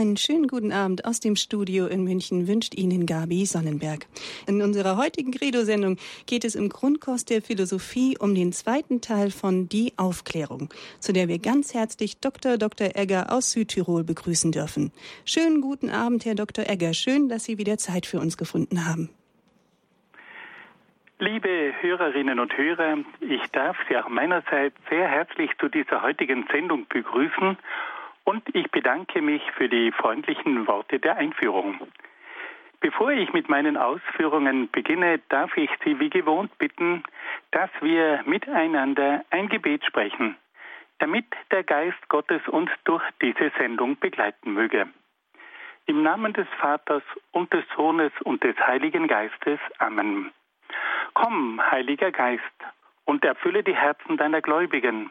Einen schönen guten Abend aus dem Studio in München wünscht Ihnen Gabi Sonnenberg. In unserer heutigen Credo-Sendung geht es im Grundkurs der Philosophie um den zweiten Teil von Die Aufklärung, zu der wir ganz herzlich Dr. Dr. Egger aus Südtirol begrüßen dürfen. Schönen guten Abend, Herr Dr. Egger. Schön, dass Sie wieder Zeit für uns gefunden haben. Liebe Hörerinnen und Hörer, ich darf Sie auch meinerseits sehr herzlich zu dieser heutigen Sendung begrüßen und ich bedanke mich für die freundlichen Worte der Einführung. Bevor ich mit meinen Ausführungen beginne, darf ich Sie wie gewohnt bitten, dass wir miteinander ein Gebet sprechen, damit der Geist Gottes uns durch diese Sendung begleiten möge. Im Namen des Vaters und des Sohnes und des Heiligen Geistes. Amen. Komm, Heiliger Geist, und erfülle die Herzen deiner Gläubigen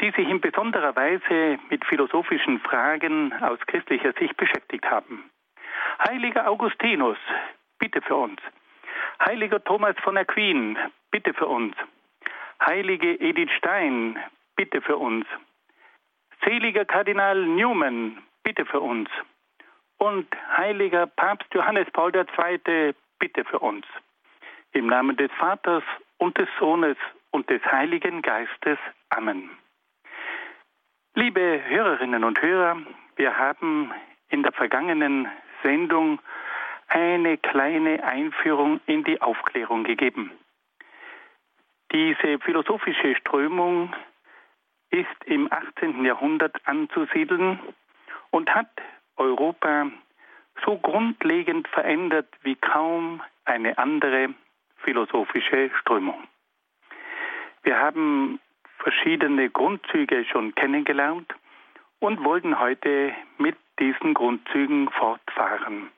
die sich in besonderer Weise mit philosophischen Fragen aus christlicher Sicht beschäftigt haben. Heiliger Augustinus, bitte für uns. Heiliger Thomas von Aquin, bitte für uns. Heilige Edith Stein, bitte für uns. Seliger Kardinal Newman, bitte für uns. Und heiliger Papst Johannes Paul II, bitte für uns. Im Namen des Vaters und des Sohnes und des Heiligen Geistes. Amen. Liebe Hörerinnen und Hörer, wir haben in der vergangenen Sendung eine kleine Einführung in die Aufklärung gegeben. Diese philosophische Strömung ist im 18. Jahrhundert anzusiedeln und hat Europa so grundlegend verändert wie kaum eine andere philosophische Strömung. Wir haben verschiedene Grundzüge schon kennengelernt und wollten heute mit diesen Grundzügen fortfahren.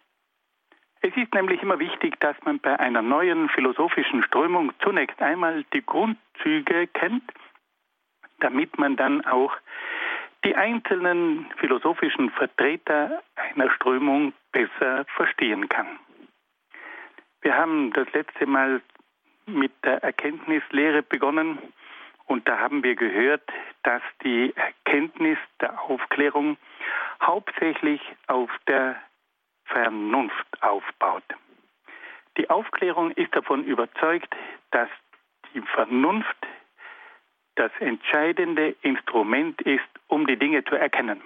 Es ist nämlich immer wichtig, dass man bei einer neuen philosophischen Strömung zunächst einmal die Grundzüge kennt, damit man dann auch die einzelnen philosophischen Vertreter einer Strömung besser verstehen kann. Wir haben das letzte Mal mit der Erkenntnislehre begonnen und da haben wir gehört, dass die Erkenntnis der Aufklärung hauptsächlich auf der Vernunft aufbaut. Die Aufklärung ist davon überzeugt, dass die Vernunft das entscheidende Instrument ist, um die Dinge zu erkennen.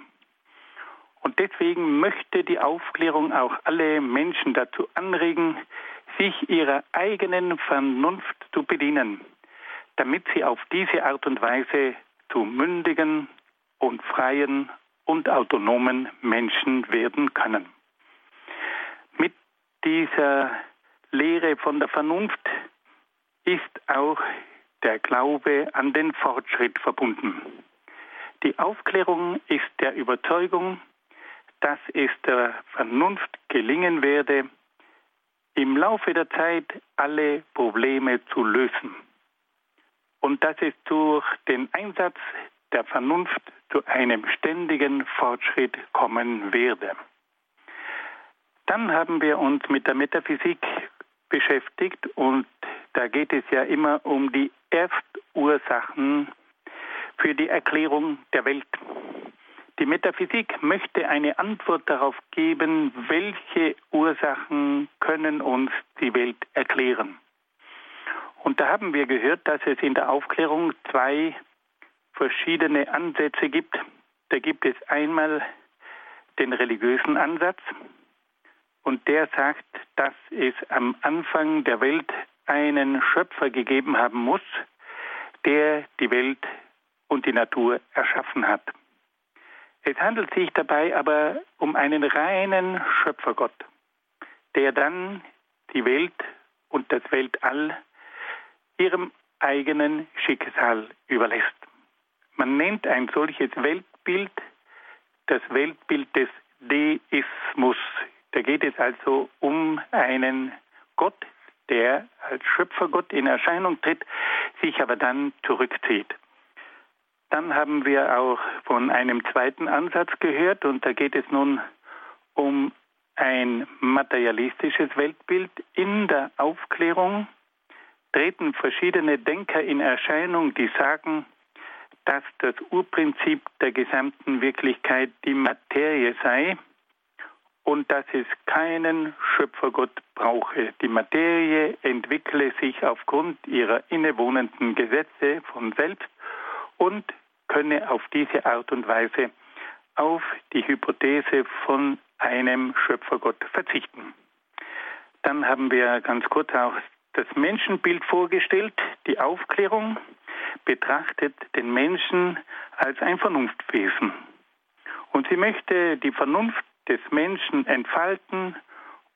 Und deswegen möchte die Aufklärung auch alle Menschen dazu anregen, sich ihrer eigenen Vernunft zu bedienen damit sie auf diese Art und Weise zu mündigen und freien und autonomen Menschen werden können. Mit dieser Lehre von der Vernunft ist auch der Glaube an den Fortschritt verbunden. Die Aufklärung ist der Überzeugung, dass es der Vernunft gelingen werde, im Laufe der Zeit alle Probleme zu lösen und dass es durch den Einsatz der Vernunft zu einem ständigen Fortschritt kommen werde. Dann haben wir uns mit der Metaphysik beschäftigt und da geht es ja immer um die Erstursachen für die Erklärung der Welt. Die Metaphysik möchte eine Antwort darauf geben, welche Ursachen können uns die Welt erklären. Und da haben wir gehört, dass es in der Aufklärung zwei verschiedene Ansätze gibt. Da gibt es einmal den religiösen Ansatz und der sagt, dass es am Anfang der Welt einen Schöpfer gegeben haben muss, der die Welt und die Natur erschaffen hat. Es handelt sich dabei aber um einen reinen Schöpfergott, der dann die Welt und das Weltall ihrem eigenen Schicksal überlässt. Man nennt ein solches Weltbild das Weltbild des Deismus. Da geht es also um einen Gott, der als Schöpfergott in Erscheinung tritt, sich aber dann zurückzieht. Dann haben wir auch von einem zweiten Ansatz gehört und da geht es nun um ein materialistisches Weltbild. In der Aufklärung treten verschiedene Denker in Erscheinung, die sagen, dass das Urprinzip der gesamten Wirklichkeit die Materie sei und dass es keinen Schöpfergott brauche. Die Materie entwickle sich aufgrund ihrer innewohnenden Gesetze von selbst und könne auf diese Art und Weise auf die Hypothese von einem Schöpfergott verzichten. Dann haben wir ganz kurz auch das Menschenbild vorgestellt, die Aufklärung betrachtet den Menschen als ein Vernunftwesen. Und sie möchte die Vernunft des Menschen entfalten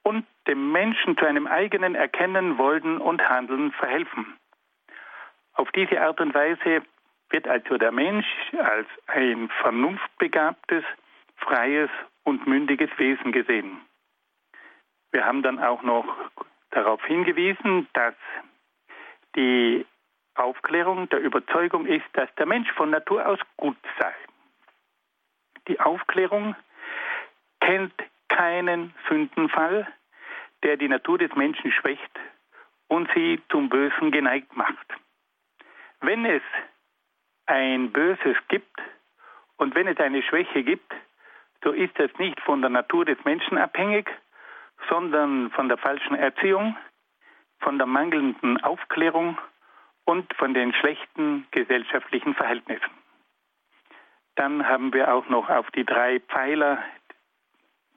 und dem Menschen zu einem eigenen Erkennen, Wollen und Handeln verhelfen. Auf diese Art und Weise wird also der Mensch als ein vernunftbegabtes, freies und mündiges Wesen gesehen. Wir haben dann auch noch darauf hingewiesen, dass die Aufklärung der Überzeugung ist, dass der Mensch von Natur aus gut sei. Die Aufklärung kennt keinen Sündenfall, der die Natur des Menschen schwächt und sie zum Bösen geneigt macht. Wenn es ein Böses gibt und wenn es eine Schwäche gibt, so ist es nicht von der Natur des Menschen abhängig, sondern von der falschen Erziehung, von der mangelnden Aufklärung und von den schlechten gesellschaftlichen Verhältnissen. Dann haben wir auch noch auf die drei Pfeiler,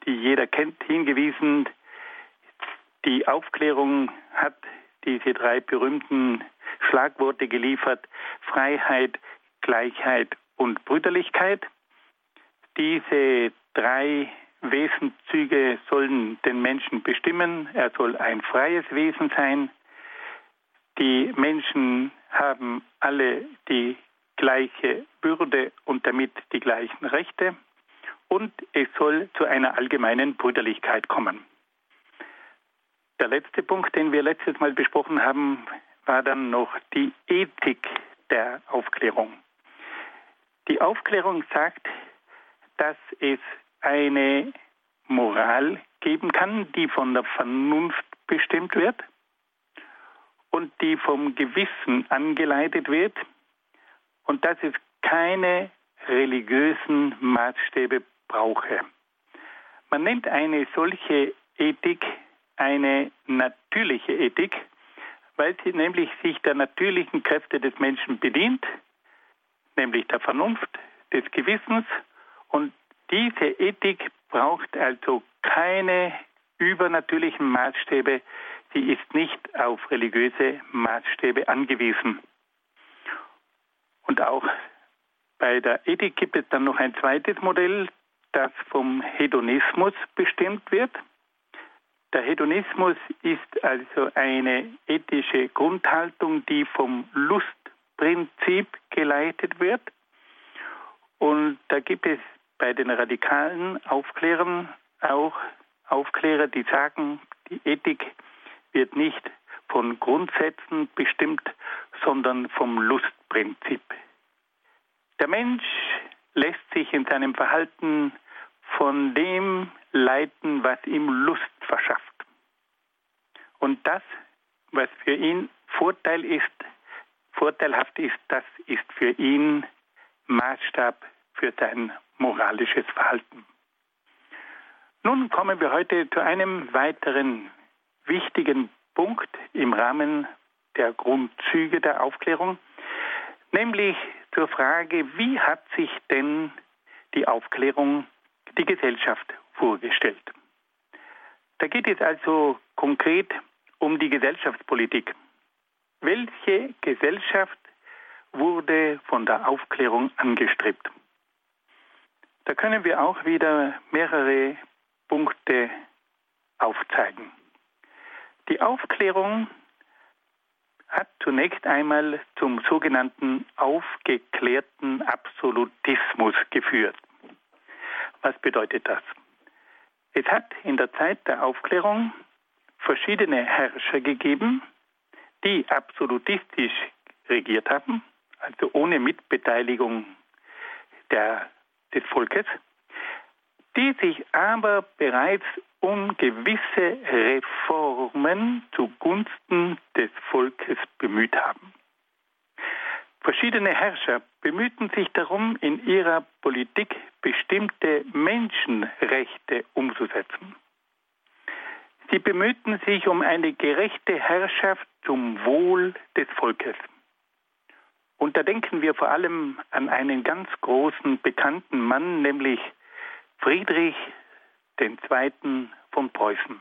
die jeder kennt, hingewiesen. Die Aufklärung hat diese drei berühmten Schlagworte geliefert. Freiheit, Gleichheit und Brüderlichkeit. Diese drei Wesenszüge sollen den Menschen bestimmen. Er soll ein freies Wesen sein. Die Menschen haben alle die gleiche Würde und damit die gleichen Rechte. Und es soll zu einer allgemeinen Brüderlichkeit kommen. Der letzte Punkt, den wir letztes Mal besprochen haben, war dann noch die Ethik der Aufklärung. Die Aufklärung sagt, dass es eine Moral geben kann, die von der Vernunft bestimmt wird und die vom Gewissen angeleitet wird und dass es keine religiösen Maßstäbe brauche. Man nennt eine solche Ethik eine natürliche Ethik, weil sie nämlich sich der natürlichen Kräfte des Menschen bedient, nämlich der Vernunft, des Gewissens und diese Ethik braucht also keine übernatürlichen Maßstäbe, sie ist nicht auf religiöse Maßstäbe angewiesen. Und auch bei der Ethik gibt es dann noch ein zweites Modell, das vom Hedonismus bestimmt wird. Der Hedonismus ist also eine ethische Grundhaltung, die vom Lustprinzip geleitet wird. Und da gibt es bei den radikalen Aufklärern auch Aufklärer, die sagen, die Ethik wird nicht von Grundsätzen bestimmt, sondern vom Lustprinzip. Der Mensch lässt sich in seinem Verhalten von dem leiten, was ihm Lust verschafft. Und das, was für ihn Vorteil ist, vorteilhaft ist, das ist für ihn Maßstab für sein moralisches Verhalten. Nun kommen wir heute zu einem weiteren wichtigen Punkt im Rahmen der Grundzüge der Aufklärung, nämlich zur Frage, wie hat sich denn die Aufklärung die Gesellschaft vorgestellt? Da geht es also konkret um die Gesellschaftspolitik. Welche Gesellschaft wurde von der Aufklärung angestrebt? Da können wir auch wieder mehrere Punkte aufzeigen. Die Aufklärung hat zunächst einmal zum sogenannten aufgeklärten Absolutismus geführt. Was bedeutet das? Es hat in der Zeit der Aufklärung verschiedene Herrscher gegeben, die absolutistisch regiert haben, also ohne Mitbeteiligung der, des Volkes, die sich aber bereits um gewisse Reformen zugunsten des Volkes bemüht haben. Verschiedene Herrscher bemühten sich darum, in ihrer Politik bestimmte Menschenrechte umzusetzen. Sie bemühten sich um eine gerechte Herrschaft zum Wohl des Volkes. Und da denken wir vor allem an einen ganz großen bekannten Mann, nämlich Friedrich II. von Preußen.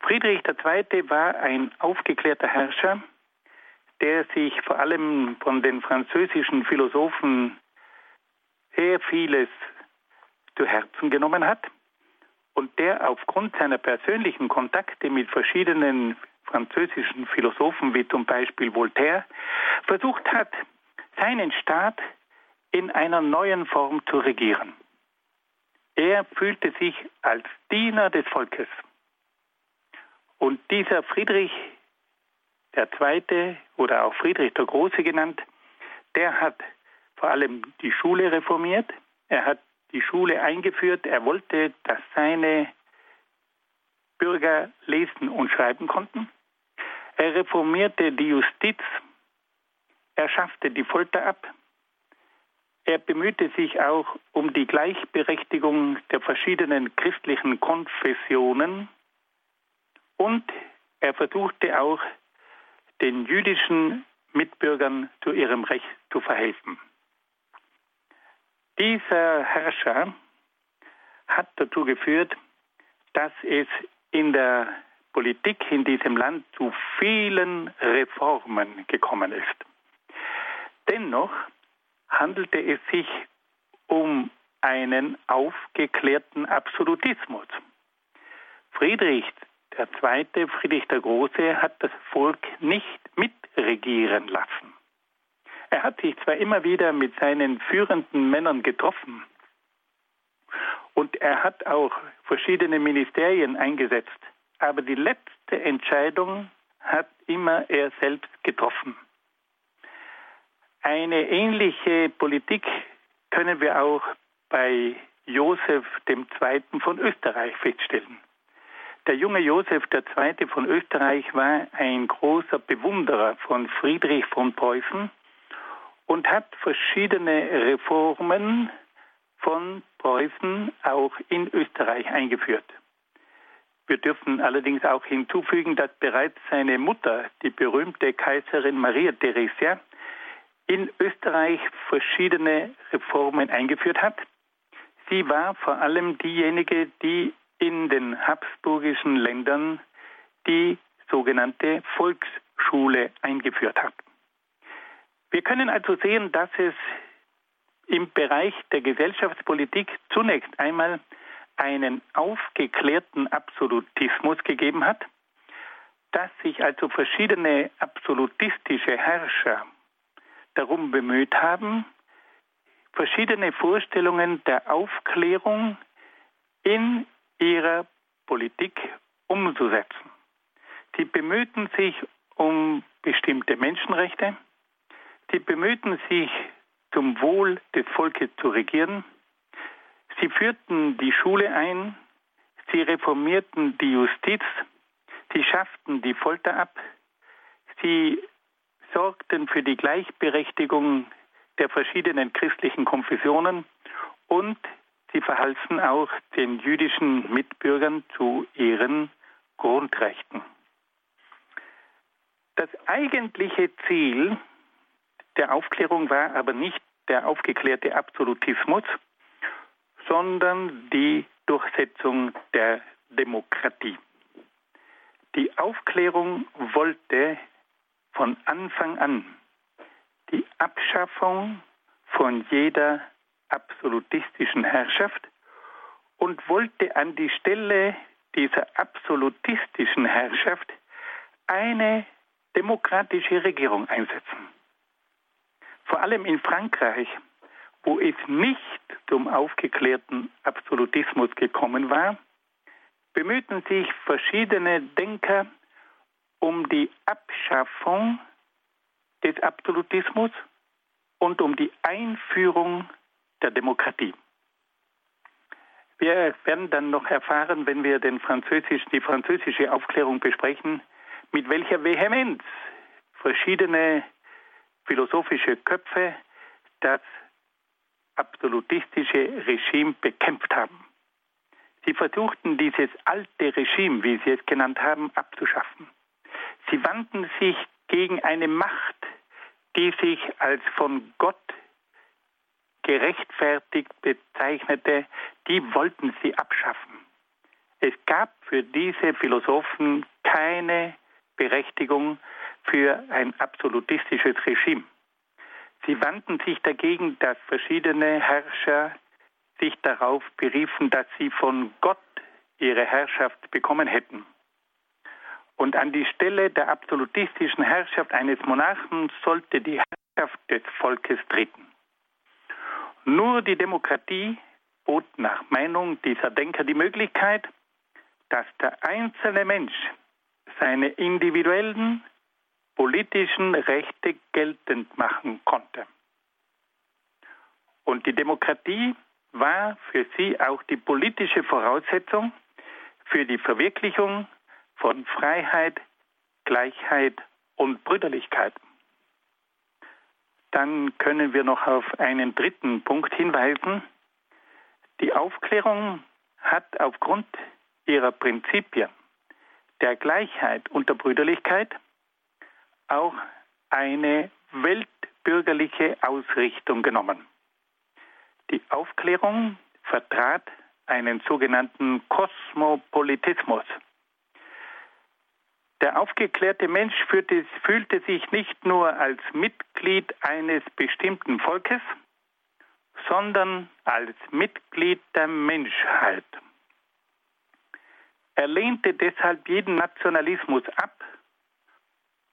Friedrich II. war ein aufgeklärter Herrscher, der sich vor allem von den französischen Philosophen sehr vieles zu Herzen genommen hat und der aufgrund seiner persönlichen Kontakte mit verschiedenen französischen Philosophen wie zum Beispiel Voltaire versucht hat, seinen Staat in einer neuen Form zu regieren. Er fühlte sich als Diener des Volkes. Und dieser Friedrich Zweite oder auch Friedrich der Große genannt, der hat vor allem die Schule reformiert. Er hat die Schule eingeführt. Er wollte, dass seine Bürger lesen und schreiben konnten. Er reformierte die Justiz. Er schaffte die Folter ab. Er bemühte sich auch um die Gleichberechtigung der verschiedenen christlichen Konfessionen und er versuchte auch den jüdischen Mitbürgern zu ihrem Recht zu verhelfen. Dieser Herrscher hat dazu geführt, dass es in der Politik in diesem Land zu vielen Reformen gekommen ist. Dennoch handelte es sich um einen aufgeklärten Absolutismus. Friedrich Zweite, Friedrich der Große, hat das Volk nicht mitregieren lassen. Er hat sich zwar immer wieder mit seinen führenden Männern getroffen und er hat auch verschiedene Ministerien eingesetzt, aber die letzte Entscheidung hat immer er selbst getroffen. Eine ähnliche Politik können wir auch bei Josef II. von Österreich feststellen. Der junge Josef II. von Österreich war ein großer Bewunderer von Friedrich von Preußen und hat verschiedene Reformen von Preußen auch in Österreich eingeführt. Wir dürfen allerdings auch hinzufügen, dass bereits seine Mutter, die berühmte Kaiserin Maria Theresia, in Österreich verschiedene Reformen eingeführt hat. Sie war vor allem diejenige, die in den habsburgischen Ländern die sogenannte Volksschule eingeführt hat. Wir können also sehen, dass es im Bereich der Gesellschaftspolitik zunächst einmal einen aufgeklärten Absolutismus gegeben hat, dass sich also verschiedene absolutistische Herrscher darum bemüht haben, verschiedene Vorstellungen der Aufklärung in ihrer Politik umzusetzen. Sie bemühten sich um bestimmte Menschenrechte, sie bemühten sich zum Wohl des Volkes zu regieren, sie führten die Schule ein, sie reformierten die Justiz, sie schafften die Folter ab, sie sorgten für die Gleichberechtigung der verschiedenen christlichen Konfessionen und Sie verhalfen auch den jüdischen Mitbürgern zu ihren Grundrechten. Das eigentliche Ziel der Aufklärung war aber nicht der aufgeklärte Absolutismus, sondern die Durchsetzung der Demokratie. Die Aufklärung wollte von Anfang an die Abschaffung von jeder absolutistischen Herrschaft und wollte an die Stelle dieser absolutistischen Herrschaft eine demokratische Regierung einsetzen. Vor allem in Frankreich, wo es nicht zum aufgeklärten Absolutismus gekommen war, bemühten sich verschiedene Denker um die Abschaffung des Absolutismus und um die Einführung der Demokratie. Wir werden dann noch erfahren, wenn wir Französisch, die französische Aufklärung besprechen, mit welcher Vehemenz verschiedene philosophische Köpfe das absolutistische Regime bekämpft haben. Sie versuchten dieses alte Regime, wie sie es genannt haben, abzuschaffen. Sie wandten sich gegen eine Macht, die sich als von Gott gerechtfertigt bezeichnete, die wollten sie abschaffen. Es gab für diese Philosophen keine Berechtigung für ein absolutistisches Regime. Sie wandten sich dagegen, dass verschiedene Herrscher sich darauf beriefen, dass sie von Gott ihre Herrschaft bekommen hätten. Und an die Stelle der absolutistischen Herrschaft eines Monarchen sollte die Herrschaft des Volkes treten. Nur die Demokratie bot nach Meinung dieser Denker die Möglichkeit, dass der einzelne Mensch seine individuellen politischen Rechte geltend machen konnte. Und die Demokratie war für sie auch die politische Voraussetzung für die Verwirklichung von Freiheit, Gleichheit und Brüderlichkeit. Dann können wir noch auf einen dritten Punkt hinweisen. Die Aufklärung hat aufgrund ihrer Prinzipien der Gleichheit und der Brüderlichkeit auch eine weltbürgerliche Ausrichtung genommen. Die Aufklärung vertrat einen sogenannten Kosmopolitismus. Der aufgeklärte Mensch fühlte, fühlte, sich nicht nur als Mitglied eines bestimmten Volkes, sondern als Mitglied der Menschheit. Er lehnte deshalb jeden Nationalismus ab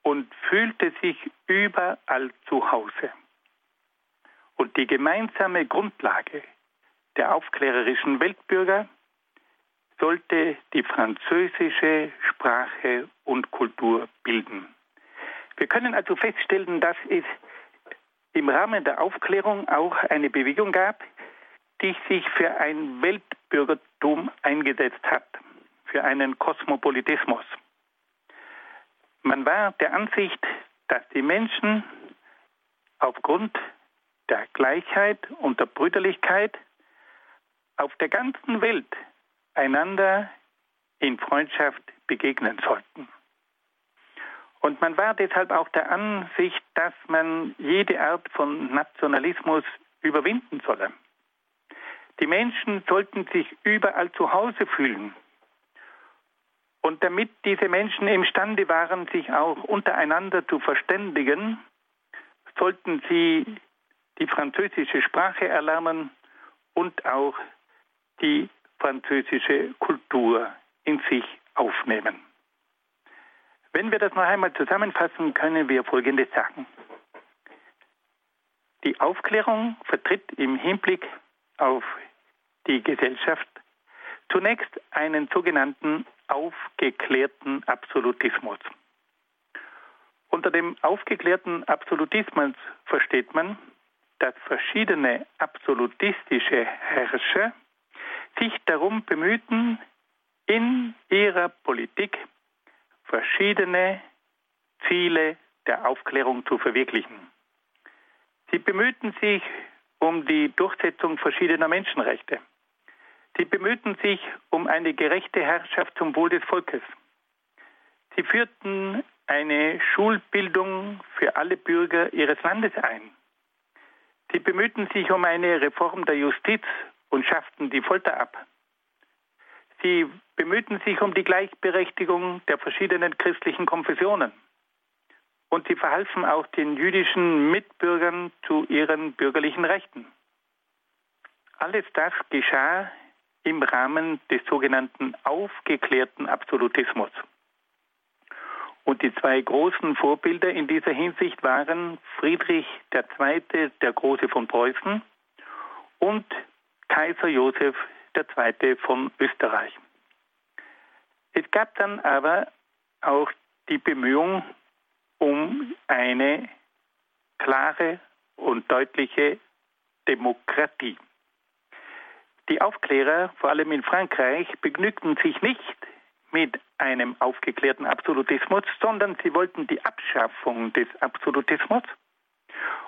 und fühlte sich überall zu Hause. Und die gemeinsame Grundlage der aufklärerischen Weltbürger sollte die französische Sprache und Kultur bilden. Wir können also feststellen, dass es im Rahmen der Aufklärung auch eine Bewegung gab, die sich für ein Weltbürgertum eingesetzt hat, für einen Kosmopolitismus. Man war der Ansicht, dass die Menschen aufgrund der Gleichheit und der Brüderlichkeit auf der ganzen Welt einander in Freundschaft begegnen sollten. Und man war deshalb auch der Ansicht, dass man jede Art von Nationalismus überwinden solle. Die Menschen sollten sich überall zu Hause fühlen und damit diese Menschen imstande waren, sich auch untereinander zu verständigen, sollten sie die französische Sprache erlernen und auch die französische Kultur in sich aufnehmen. Wenn wir das noch einmal zusammenfassen, können wir Folgendes sagen. Die Aufklärung vertritt im Hinblick auf die Gesellschaft zunächst einen sogenannten aufgeklärten Absolutismus. Unter dem aufgeklärten Absolutismus versteht man, dass verschiedene absolutistische Herrscher sich darum bemühten, in ihrer Politik verschiedene Ziele der Aufklärung zu verwirklichen. Sie bemühten sich um die Durchsetzung verschiedener Menschenrechte. Sie bemühten sich um eine gerechte Herrschaft zum Wohl des Volkes. Sie führten eine Schulbildung für alle Bürger ihres Landes ein. Sie bemühten sich um eine Reform der Justiz und schafften die Folter ab. Sie bemühten sich um die Gleichberechtigung der verschiedenen christlichen Konfessionen. Und sie verhalfen auch den jüdischen Mitbürgern zu ihren bürgerlichen Rechten. Alles das geschah im Rahmen des sogenannten aufgeklärten Absolutismus. Und die zwei großen Vorbilder in dieser Hinsicht waren Friedrich II., der Große von Preußen, und Kaiser Josef II. von Österreich. Es gab dann aber auch die Bemühung um eine klare und deutliche Demokratie. Die Aufklärer, vor allem in Frankreich, begnügten sich nicht mit einem aufgeklärten Absolutismus, sondern sie wollten die Abschaffung des Absolutismus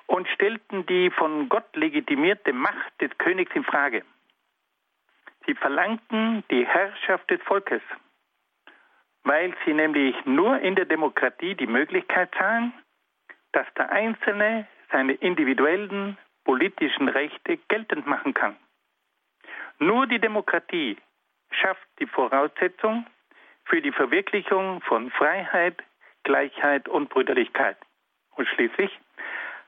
und stellten die von Gott legitimierte Macht des Königs in Frage. Sie verlangten die Herrschaft des Volkes, weil sie nämlich nur in der Demokratie die Möglichkeit sahen, dass der Einzelne seine individuellen politischen Rechte geltend machen kann. Nur die Demokratie schafft die Voraussetzung für die Verwirklichung von Freiheit, Gleichheit und Brüderlichkeit. Und schließlich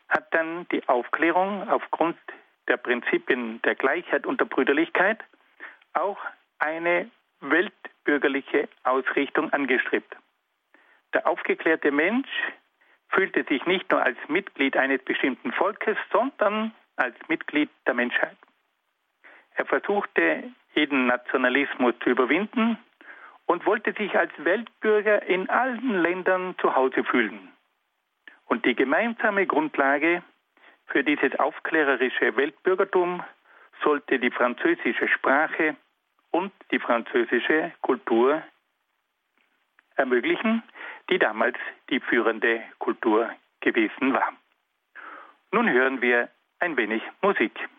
hat dann die Aufklärung aufgrund der Prinzipien der Gleichheit und der Brüderlichkeit auch eine weltbürgerliche Ausrichtung angestrebt. Der aufgeklärte Mensch fühlte sich nicht nur als Mitglied eines bestimmten Volkes, sondern als Mitglied der Menschheit. Er versuchte, jeden Nationalismus zu überwinden und wollte sich als Weltbürger in allen Ländern zu Hause fühlen. Und die gemeinsame Grundlage für dieses aufklärerische Weltbürgertum sollte die französische Sprache und die französische Kultur ermöglichen, die damals die führende Kultur gewesen war. Nun hören wir ein wenig Musik.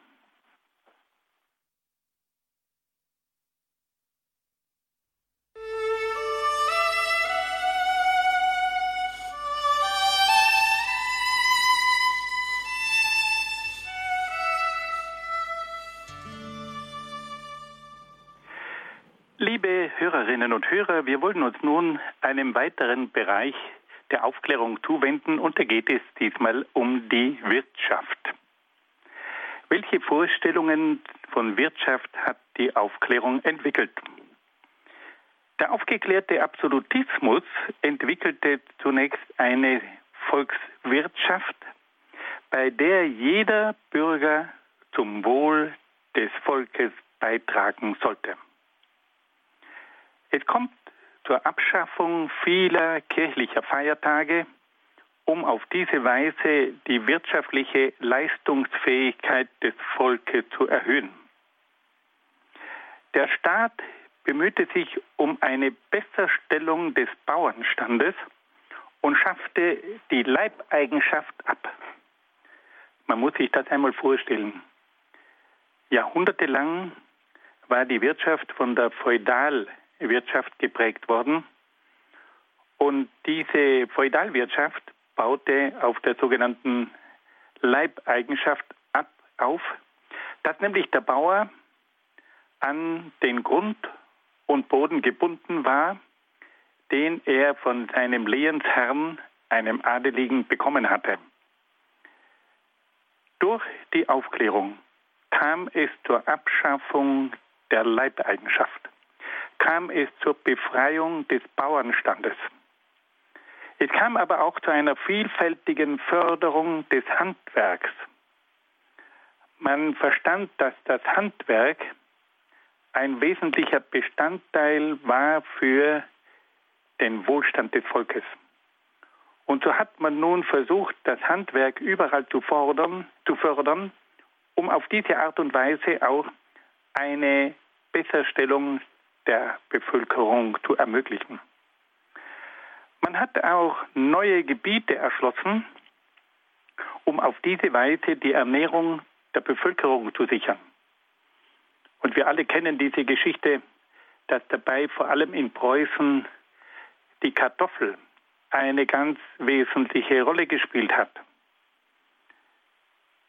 Liebe Hörerinnen und Hörer, wir wollen uns nun einem weiteren Bereich der Aufklärung zuwenden und da geht es diesmal um die Wirtschaft. Welche Vorstellungen von Wirtschaft hat die Aufklärung entwickelt? Der aufgeklärte Absolutismus entwickelte zunächst eine Volkswirtschaft, bei der jeder Bürger zum Wohl des Volkes beitragen sollte. Es kommt zur Abschaffung vieler kirchlicher Feiertage, um auf diese Weise die wirtschaftliche Leistungsfähigkeit des Volkes zu erhöhen. Der Staat bemühte sich um eine Besserstellung des Bauernstandes und schaffte die Leibeigenschaft ab. Man muss sich das einmal vorstellen. Jahrhundertelang war die Wirtschaft von der Feudal Wirtschaft geprägt worden. Und diese Feudalwirtschaft baute auf der sogenannten Leibeigenschaft ab, auf, dass nämlich der Bauer an den Grund und Boden gebunden war, den er von seinem Lehensherrn, einem Adeligen, bekommen hatte. Durch die Aufklärung kam es zur Abschaffung der Leibeigenschaft kam es zur Befreiung des Bauernstandes. Es kam aber auch zu einer vielfältigen Förderung des Handwerks. Man verstand, dass das Handwerk ein wesentlicher Bestandteil war für den Wohlstand des Volkes. Und so hat man nun versucht, das Handwerk überall zu, fordern, zu fördern, um auf diese Art und Weise auch eine Besserstellung der Bevölkerung zu ermöglichen. Man hat auch neue Gebiete erschlossen, um auf diese Weise die Ernährung der Bevölkerung zu sichern. Und wir alle kennen diese Geschichte, dass dabei vor allem in Preußen die Kartoffel eine ganz wesentliche Rolle gespielt hat.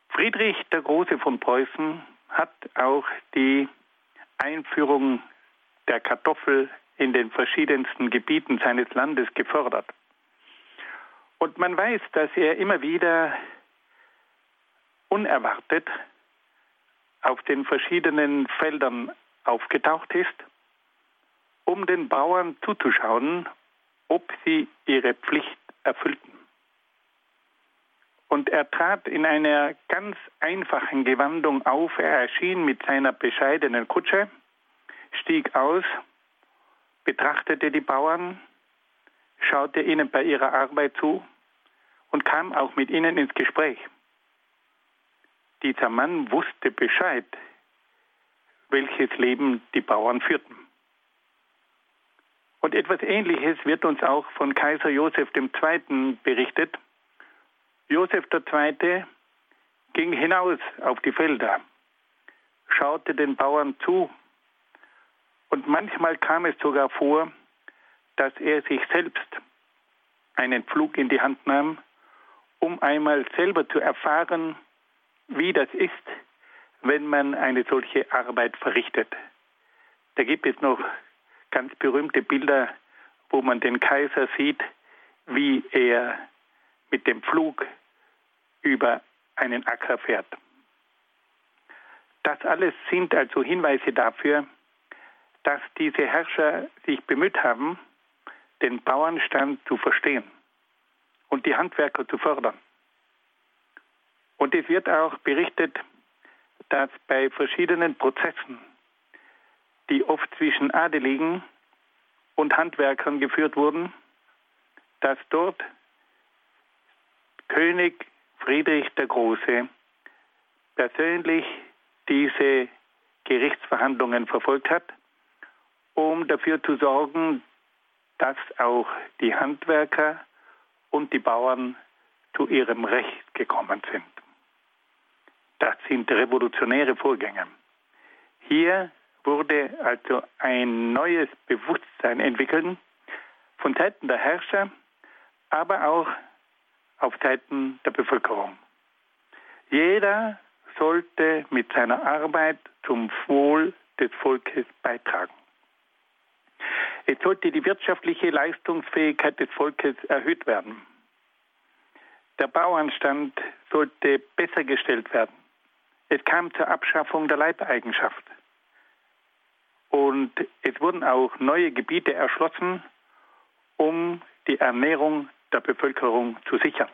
Friedrich der Große von Preußen hat auch die Einführung der Kartoffel in den verschiedensten Gebieten seines Landes gefördert. Und man weiß, dass er immer wieder unerwartet auf den verschiedenen Feldern aufgetaucht ist, um den Bauern zuzuschauen, ob sie ihre Pflicht erfüllten. Und er trat in einer ganz einfachen Gewandung auf. Er erschien mit seiner bescheidenen Kutsche, stieg aus, betrachtete die Bauern, schaute ihnen bei ihrer Arbeit zu und kam auch mit ihnen ins Gespräch. Dieser Mann wusste Bescheid, welches Leben die Bauern führten. Und etwas Ähnliches wird uns auch von Kaiser Joseph II. berichtet. Joseph II. ging hinaus auf die Felder, schaute den Bauern zu und manchmal kam es sogar vor, dass er sich selbst einen Pflug in die Hand nahm, um einmal selber zu erfahren, wie das ist, wenn man eine solche Arbeit verrichtet. Da gibt es noch ganz berühmte Bilder, wo man den Kaiser sieht, wie er mit dem Flug über einen Acker fährt. Das alles sind also Hinweise dafür, dass diese Herrscher sich bemüht haben, den Bauernstand zu verstehen und die Handwerker zu fördern. Und es wird auch berichtet, dass bei verschiedenen Prozessen die oft zwischen Adeligen und Handwerkern geführt wurden, dass dort König Friedrich der Große persönlich diese Gerichtsverhandlungen verfolgt hat, um dafür zu sorgen, dass auch die Handwerker und die Bauern zu ihrem Recht gekommen sind. Das sind revolutionäre Vorgänge. Hier wurde also ein neues Bewusstsein entwickelt von Seiten der Herrscher, aber auch auf Seiten der Bevölkerung. Jeder sollte mit seiner Arbeit zum Wohl des Volkes beitragen. Es sollte die wirtschaftliche Leistungsfähigkeit des Volkes erhöht werden. Der Bauernstand sollte besser gestellt werden. Es kam zur Abschaffung der Leibeigenschaft. Und es wurden auch neue Gebiete erschlossen, um die Ernährung der Bevölkerung zu sichern.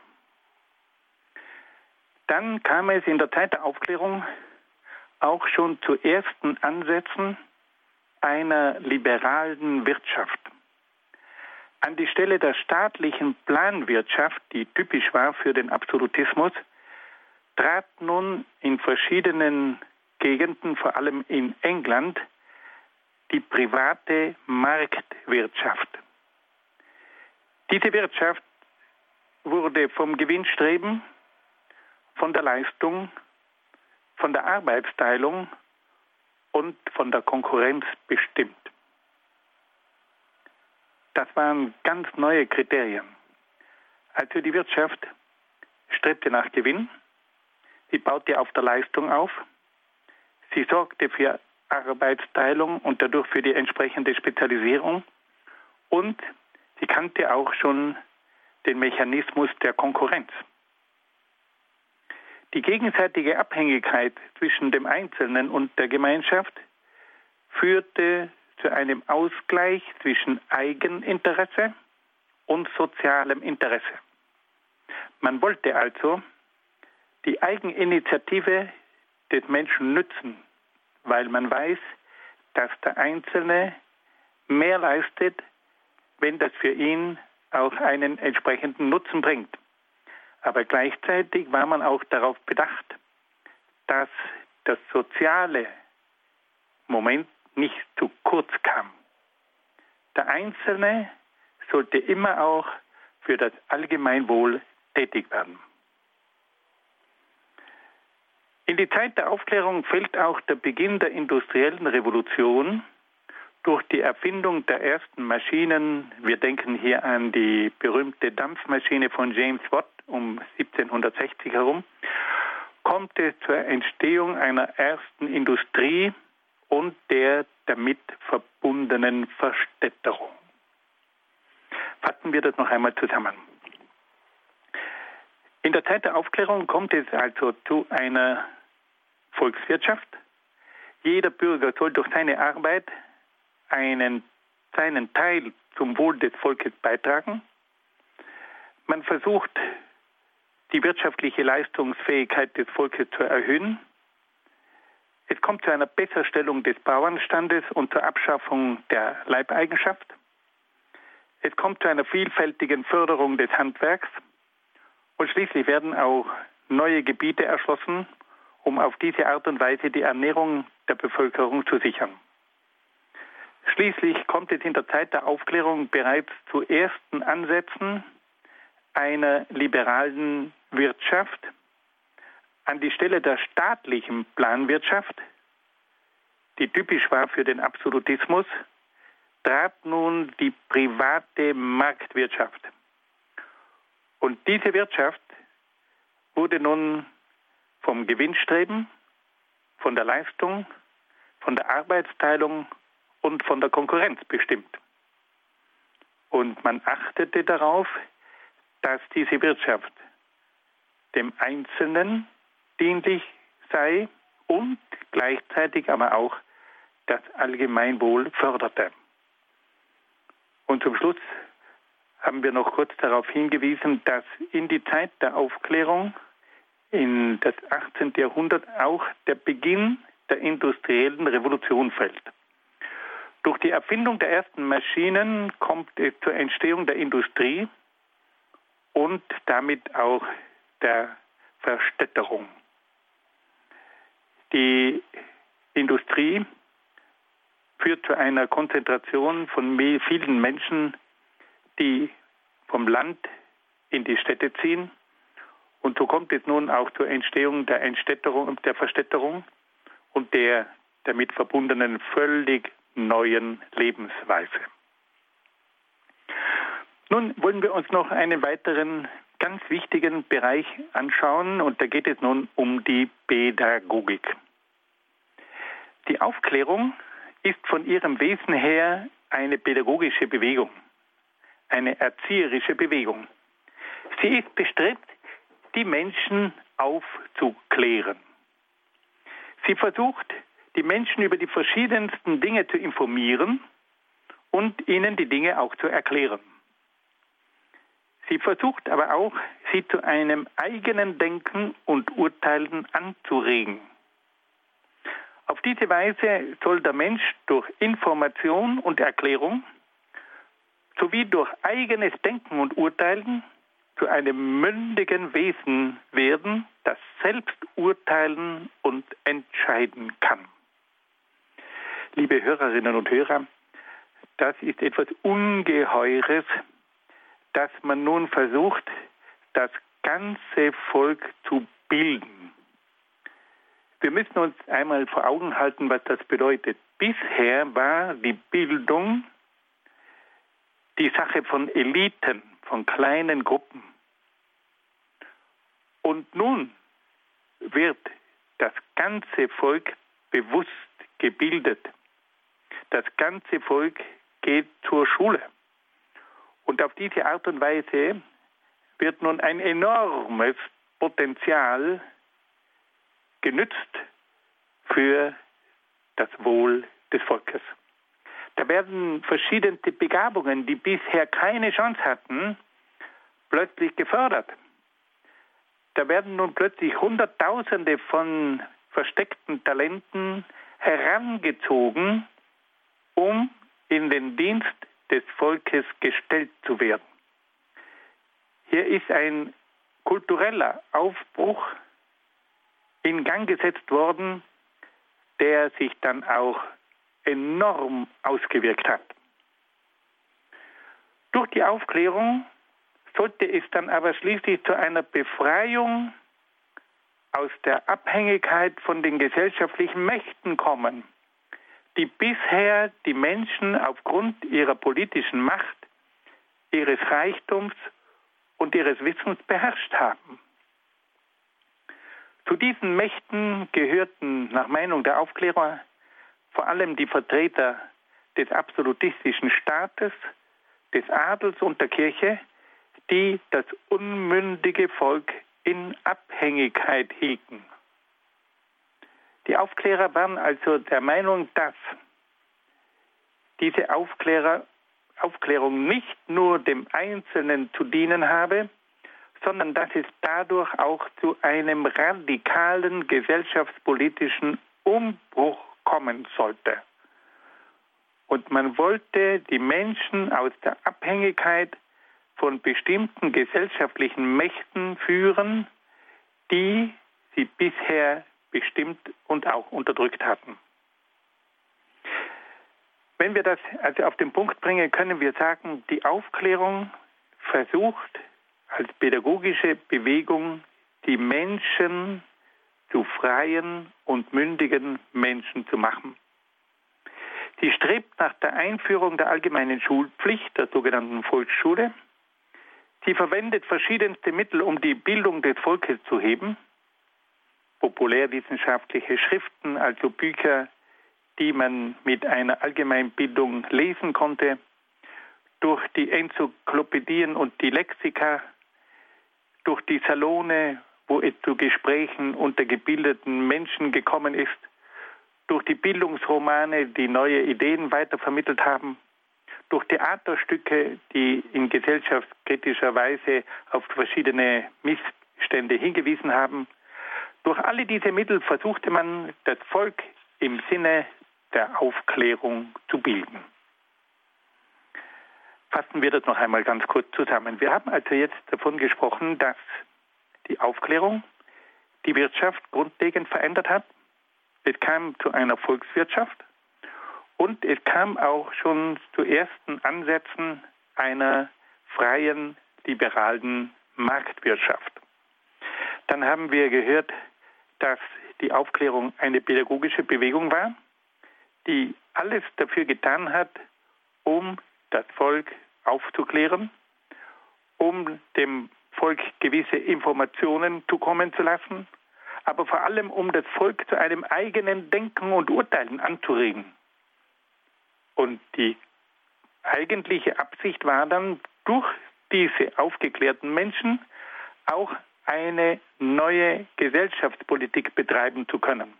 Dann kam es in der Zeit der Aufklärung auch schon zu ersten Ansätzen einer liberalen Wirtschaft. An die Stelle der staatlichen Planwirtschaft, die typisch war für den Absolutismus, trat nun in verschiedenen Gegenden, vor allem in England, die private Marktwirtschaft. Diese Wirtschaft wurde vom Gewinnstreben, von der Leistung, von der Arbeitsteilung und von der Konkurrenz bestimmt. Das waren ganz neue Kriterien. Also die Wirtschaft strebte nach Gewinn, sie baute auf der Leistung auf, sie sorgte für Arbeitsteilung und dadurch für die entsprechende Spezialisierung. Und sie kannte auch schon den Mechanismus der Konkurrenz. Die gegenseitige Abhängigkeit zwischen dem Einzelnen und der Gemeinschaft führte zu einem Ausgleich zwischen Eigeninteresse und sozialem Interesse. Man wollte also die Eigeninitiative des Menschen nützen weil man weiß, dass der Einzelne mehr leistet, wenn das für ihn auch einen entsprechenden Nutzen bringt. Aber gleichzeitig war man auch darauf bedacht, dass das soziale Moment nicht zu kurz kam. Der Einzelne sollte immer auch für das Allgemeinwohl tätig werden. In die Zeit der Aufklärung fällt auch der Beginn der industriellen Revolution durch die Erfindung der ersten Maschinen. Wir denken hier an die berühmte Dampfmaschine von James Watt um 1760 herum. Kommt es zur Entstehung einer ersten Industrie und der damit verbundenen Verstädterung. Fassen wir das noch einmal zusammen. In der Zeit der Aufklärung kommt es also zu einer Volkswirtschaft. Jeder Bürger soll durch seine Arbeit einen, seinen Teil zum Wohl des Volkes beitragen. Man versucht, die wirtschaftliche Leistungsfähigkeit des Volkes zu erhöhen. Es kommt zu einer Besserstellung des Bauernstandes und zur Abschaffung der Leibeigenschaft. Es kommt zu einer vielfältigen Förderung des Handwerks. Und schließlich werden auch neue Gebiete erschlossen, um auf diese Art und Weise die Ernährung der Bevölkerung zu sichern. Schließlich kommt es in der Zeit der Aufklärung bereits zu ersten Ansätzen einer liberalen Wirtschaft an die Stelle der staatlichen Planwirtschaft, die typisch war für den Absolutismus, trat nun die private Marktwirtschaft. Und diese Wirtschaft wurde nun vom Gewinnstreben, von der Leistung, von der Arbeitsteilung und von der Konkurrenz bestimmt. Und man achtete darauf, dass diese Wirtschaft dem Einzelnen dienlich sei und gleichzeitig aber auch das Allgemeinwohl förderte. Und zum Schluss haben wir noch kurz darauf hingewiesen, dass in die Zeit der Aufklärung, in das 18. Jahrhundert, auch der Beginn der industriellen Revolution fällt. Durch die Erfindung der ersten Maschinen kommt es zur Entstehung der Industrie und damit auch der Verstädterung. Die Industrie führt zu einer Konzentration von vielen Menschen, die vom Land in die Städte ziehen. Und so kommt es nun auch zur Entstehung der Entstädterung, der Verstädterung und der damit verbundenen völlig neuen Lebensweise. Nun wollen wir uns noch einen weiteren ganz wichtigen Bereich anschauen und da geht es nun um die Pädagogik. Die Aufklärung ist von ihrem Wesen her eine pädagogische Bewegung, eine erzieherische Bewegung. Sie ist bestrebt, die Menschen aufzuklären. Sie versucht, die Menschen über die verschiedensten Dinge zu informieren und ihnen die Dinge auch zu erklären. Sie versucht aber auch, sie zu einem eigenen Denken und Urteilen anzuregen. Auf diese Weise soll der Mensch durch Information und Erklärung sowie durch eigenes Denken und Urteilen zu einem mündigen Wesen werden, das selbst urteilen und entscheiden kann. Liebe Hörerinnen und Hörer, das ist etwas Ungeheures, dass man nun versucht, das ganze Volk zu bilden. Wir müssen uns einmal vor Augen halten, was das bedeutet. Bisher war die Bildung die Sache von Eliten, von kleinen Gruppen. Und nun wird das ganze Volk bewusst gebildet. Das ganze Volk geht zur Schule. Und auf diese Art und Weise wird nun ein enormes Potenzial genützt für das Wohl des Volkes. Da werden verschiedene Begabungen, die bisher keine Chance hatten, plötzlich gefördert. Da werden nun plötzlich Hunderttausende von versteckten Talenten herangezogen, um in den Dienst des Volkes gestellt zu werden. Hier ist ein kultureller Aufbruch in Gang gesetzt worden, der sich dann auch enorm ausgewirkt hat. Durch die Aufklärung sollte es dann aber schließlich zu einer Befreiung aus der Abhängigkeit von den gesellschaftlichen Mächten kommen, die bisher die Menschen aufgrund ihrer politischen Macht, ihres Reichtums und ihres Wissens beherrscht haben. Zu diesen Mächten gehörten nach Meinung der Aufklärer vor allem die Vertreter des absolutistischen Staates, des Adels und der Kirche, die das unmündige Volk in Abhängigkeit hielten. Die Aufklärer waren also der Meinung, dass diese Aufklärer, Aufklärung nicht nur dem Einzelnen zu dienen habe, sondern dass es dadurch auch zu einem radikalen gesellschaftspolitischen Umbruch kommen sollte. Und man wollte die Menschen aus der Abhängigkeit von bestimmten gesellschaftlichen Mächten führen, die sie bisher bestimmt und auch unterdrückt hatten. Wenn wir das also auf den Punkt bringen, können wir sagen, die Aufklärung versucht als pädagogische Bewegung die Menschen zu freien und mündigen Menschen zu machen. Sie strebt nach der Einführung der allgemeinen Schulpflicht, der sogenannten Volksschule. Sie verwendet verschiedenste Mittel, um die Bildung des Volkes zu heben. Populärwissenschaftliche Schriften, also Bücher, die man mit einer Allgemeinbildung lesen konnte, durch die Enzyklopädien und die Lexika, durch die Salone, wo es zu Gesprächen unter gebildeten Menschen gekommen ist, durch die Bildungsromane, die neue Ideen weitervermittelt haben, durch Theaterstücke, die in gesellschaftskritischer Weise auf verschiedene Missstände hingewiesen haben. Durch alle diese Mittel versuchte man, das Volk im Sinne der Aufklärung zu bilden. Fassen wir das noch einmal ganz kurz zusammen. Wir haben also jetzt davon gesprochen, dass die Aufklärung die Wirtschaft grundlegend verändert hat. Es kam zu einer Volkswirtschaft und es kam auch schon zu ersten Ansätzen einer freien, liberalen Marktwirtschaft. Dann haben wir gehört, dass die Aufklärung eine pädagogische Bewegung war, die alles dafür getan hat, um das Volk aufzuklären, um dem Volk gewisse Informationen zukommen zu lassen, aber vor allem um das Volk zu einem eigenen Denken und Urteilen anzuregen. Und die eigentliche Absicht war dann, durch diese aufgeklärten Menschen auch eine neue Gesellschaftspolitik betreiben zu können.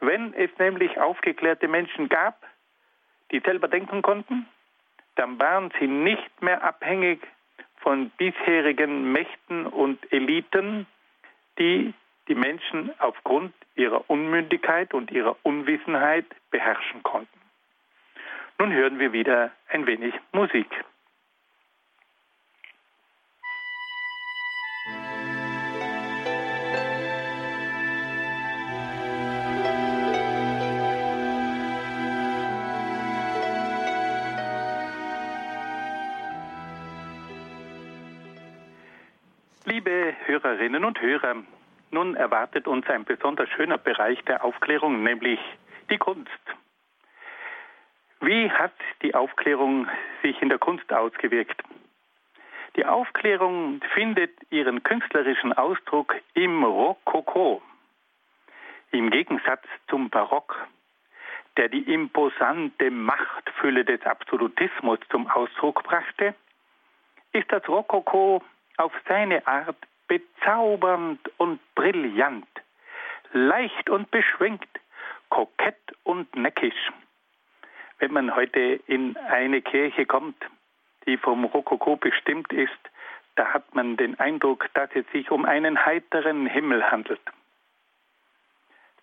Wenn es nämlich aufgeklärte Menschen gab, die selber denken konnten, dann waren sie nicht mehr abhängig von bisherigen Mächten und Eliten, die die Menschen aufgrund ihrer Unmündigkeit und ihrer Unwissenheit beherrschen konnten. Nun hören wir wieder ein wenig Musik. Hörerinnen und Hörer, nun erwartet uns ein besonders schöner Bereich der Aufklärung, nämlich die Kunst. Wie hat die Aufklärung sich in der Kunst ausgewirkt? Die Aufklärung findet ihren künstlerischen Ausdruck im Rokoko. Im Gegensatz zum Barock, der die imposante Machtfülle des Absolutismus zum Ausdruck brachte, ist das Rokoko auf seine Art bezaubernd und brillant, leicht und beschwingt, kokett und neckisch wenn man heute in eine Kirche kommt, die vom Rokoko bestimmt ist, da hat man den Eindruck, dass es sich um einen heiteren Himmel handelt.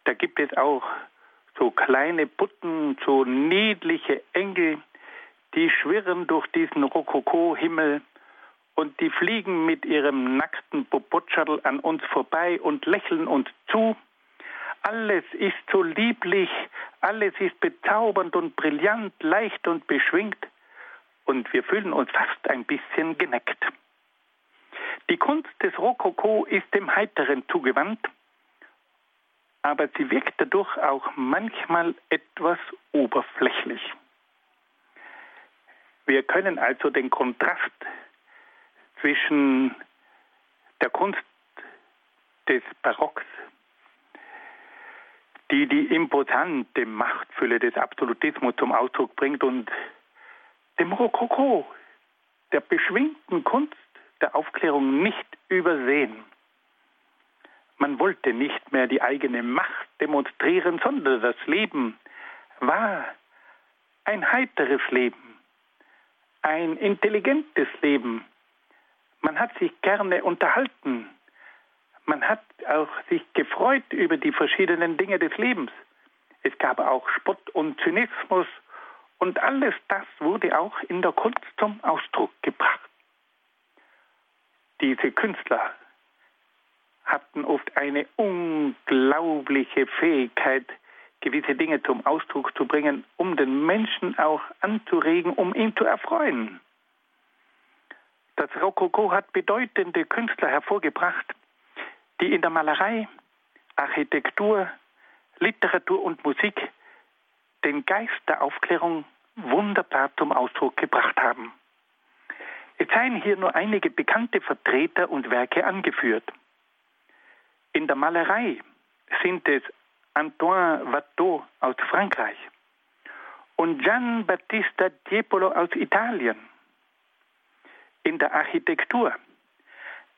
Da gibt es auch so kleine Putten, so niedliche Engel, die schwirren durch diesen Rokoko-Himmel und die fliegen mit ihrem nackten Popotschadl an uns vorbei und lächeln uns zu alles ist so lieblich, alles ist bezaubernd und brillant, leicht und beschwingt und wir fühlen uns fast ein bisschen geneckt. Die Kunst des Rokoko ist dem Heiteren zugewandt, aber sie wirkt dadurch auch manchmal etwas oberflächlich. Wir können also den Kontrast zwischen der Kunst des Barocks die die imposante Machtfülle des Absolutismus zum Ausdruck bringt und dem Rokoko, der beschwingten Kunst der Aufklärung nicht übersehen. Man wollte nicht mehr die eigene Macht demonstrieren, sondern das Leben war ein heiteres Leben, ein intelligentes Leben. Man hat sich gerne unterhalten. Man hat auch sich gefreut über die verschiedenen Dinge des Lebens. Es gab auch Spott und Zynismus und alles das wurde auch in der Kunst zum Ausdruck gebracht. Diese Künstler hatten oft eine unglaubliche Fähigkeit, gewisse Dinge zum Ausdruck zu bringen, um den Menschen auch anzuregen, um ihn zu erfreuen. Das Rokoko hat bedeutende Künstler hervorgebracht, die in der Malerei, Architektur, Literatur und Musik den Geist der Aufklärung wunderbar zum Ausdruck gebracht haben. Es seien hier nur einige bekannte Vertreter und Werke angeführt. In der Malerei sind es Antoine Watteau aus Frankreich und Gian Battista Tiepolo aus Italien. In der Architektur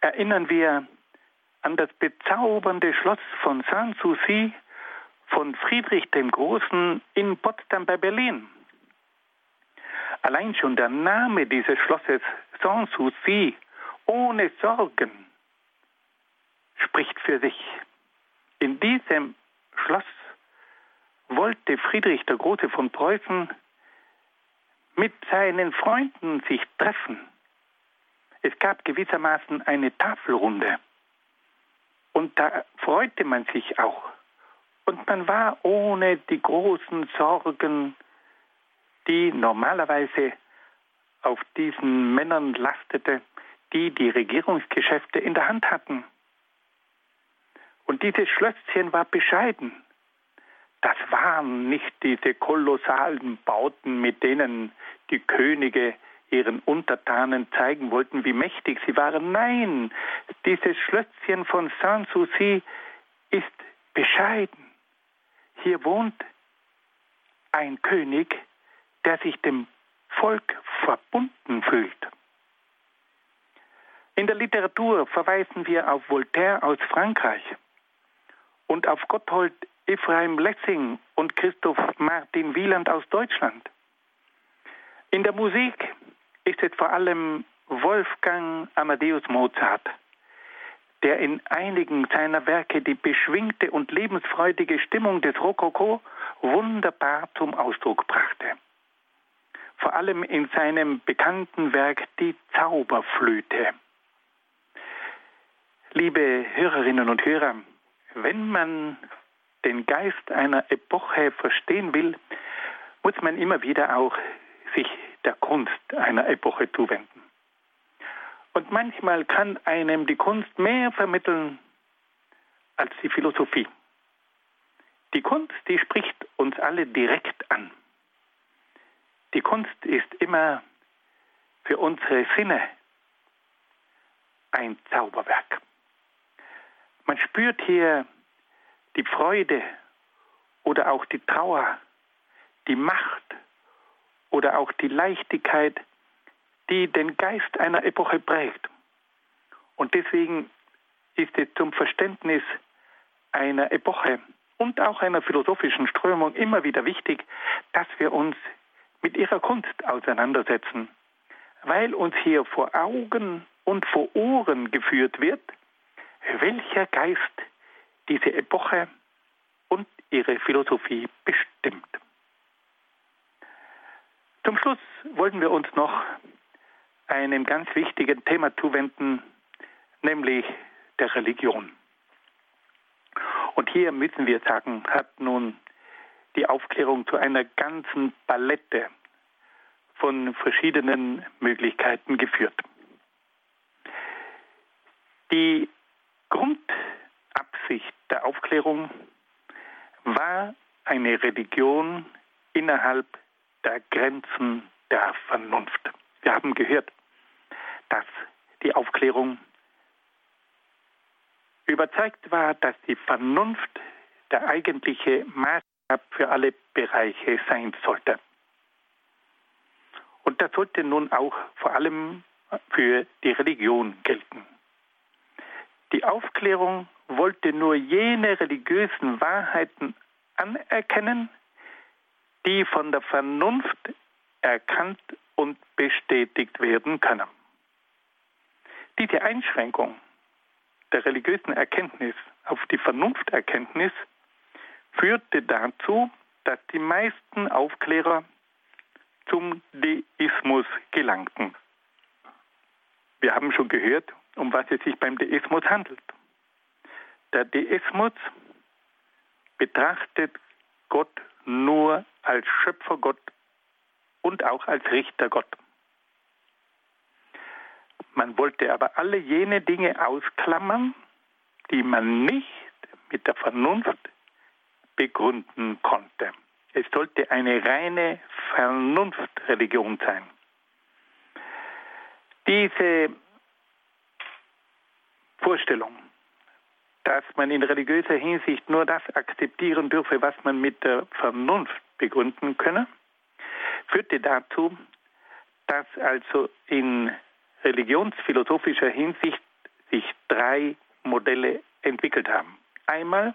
erinnern wir an das bezaubernde Schloss von Sanssouci von Friedrich dem Großen in Potsdam bei Berlin. Allein schon der Name dieses Schlosses Sanssouci, ohne Sorgen, spricht für sich. In diesem Schloss wollte Friedrich der Große von Preußen mit seinen Freunden sich treffen. Es gab gewissermaßen eine Tafelrunde. Und da freute man sich auch. Und man war ohne die großen Sorgen, die normalerweise auf diesen Männern lastete, die die Regierungsgeschäfte in der Hand hatten. Und dieses Schlösschen war bescheiden. Das waren nicht diese kolossalen Bauten, mit denen die Könige ihren Untertanen zeigen wollten, wie mächtig sie waren. Nein, dieses Schlösschen von Sanssouci ist bescheiden. Hier wohnt ein König, der sich dem Volk verbunden fühlt. In der Literatur verweisen wir auf Voltaire aus Frankreich und auf Gotthold Ephraim Lessing und Christoph Martin Wieland aus Deutschland. In der Musik ist es vor allem Wolfgang Amadeus Mozart, der in einigen seiner Werke die beschwingte und lebensfreudige Stimmung des Rokoko wunderbar zum Ausdruck brachte. Vor allem in seinem bekannten Werk Die Zauberflöte. Liebe Hörerinnen und Hörer, wenn man den Geist einer Epoche verstehen will, muss man immer wieder auch sich der Kunst einer Epoche zuwenden. Und manchmal kann einem die Kunst mehr vermitteln als die Philosophie. Die Kunst, die spricht uns alle direkt an. Die Kunst ist immer für unsere Sinne ein Zauberwerk. Man spürt hier die Freude oder auch die Trauer, die Macht oder auch die Leichtigkeit, die den Geist einer Epoche prägt. Und deswegen ist es zum Verständnis einer Epoche und auch einer philosophischen Strömung immer wieder wichtig, dass wir uns mit ihrer Kunst auseinandersetzen, weil uns hier vor Augen und vor Ohren geführt wird, welcher Geist diese Epoche und ihre Philosophie bestimmt. Zum Schluss wollten wir uns noch einem ganz wichtigen Thema zuwenden, nämlich der Religion. Und hier müssen wir sagen, hat nun die Aufklärung zu einer ganzen Palette von verschiedenen Möglichkeiten geführt. Die Grundabsicht der Aufklärung war eine Religion innerhalb der Grenzen der Vernunft. Wir haben gehört, dass die Aufklärung überzeugt war, dass die Vernunft der eigentliche Maßstab für alle Bereiche sein sollte. Und das sollte nun auch vor allem für die Religion gelten. Die Aufklärung wollte nur jene religiösen Wahrheiten anerkennen, die von der Vernunft erkannt und bestätigt werden können. Diese Einschränkung der religiösen Erkenntnis auf die Vernunfterkenntnis führte dazu, dass die meisten Aufklärer zum Deismus gelangten. Wir haben schon gehört, um was es sich beim Deismus handelt. Der Deismus betrachtet Gott nur als Schöpfergott und auch als Richtergott. Man wollte aber alle jene Dinge ausklammern, die man nicht mit der Vernunft begründen konnte. Es sollte eine reine Vernunftreligion sein. Diese Vorstellung, dass man in religiöser Hinsicht nur das akzeptieren dürfe, was man mit der Vernunft begründen könne, führte dazu, dass also in religionsphilosophischer Hinsicht sich drei Modelle entwickelt haben. Einmal,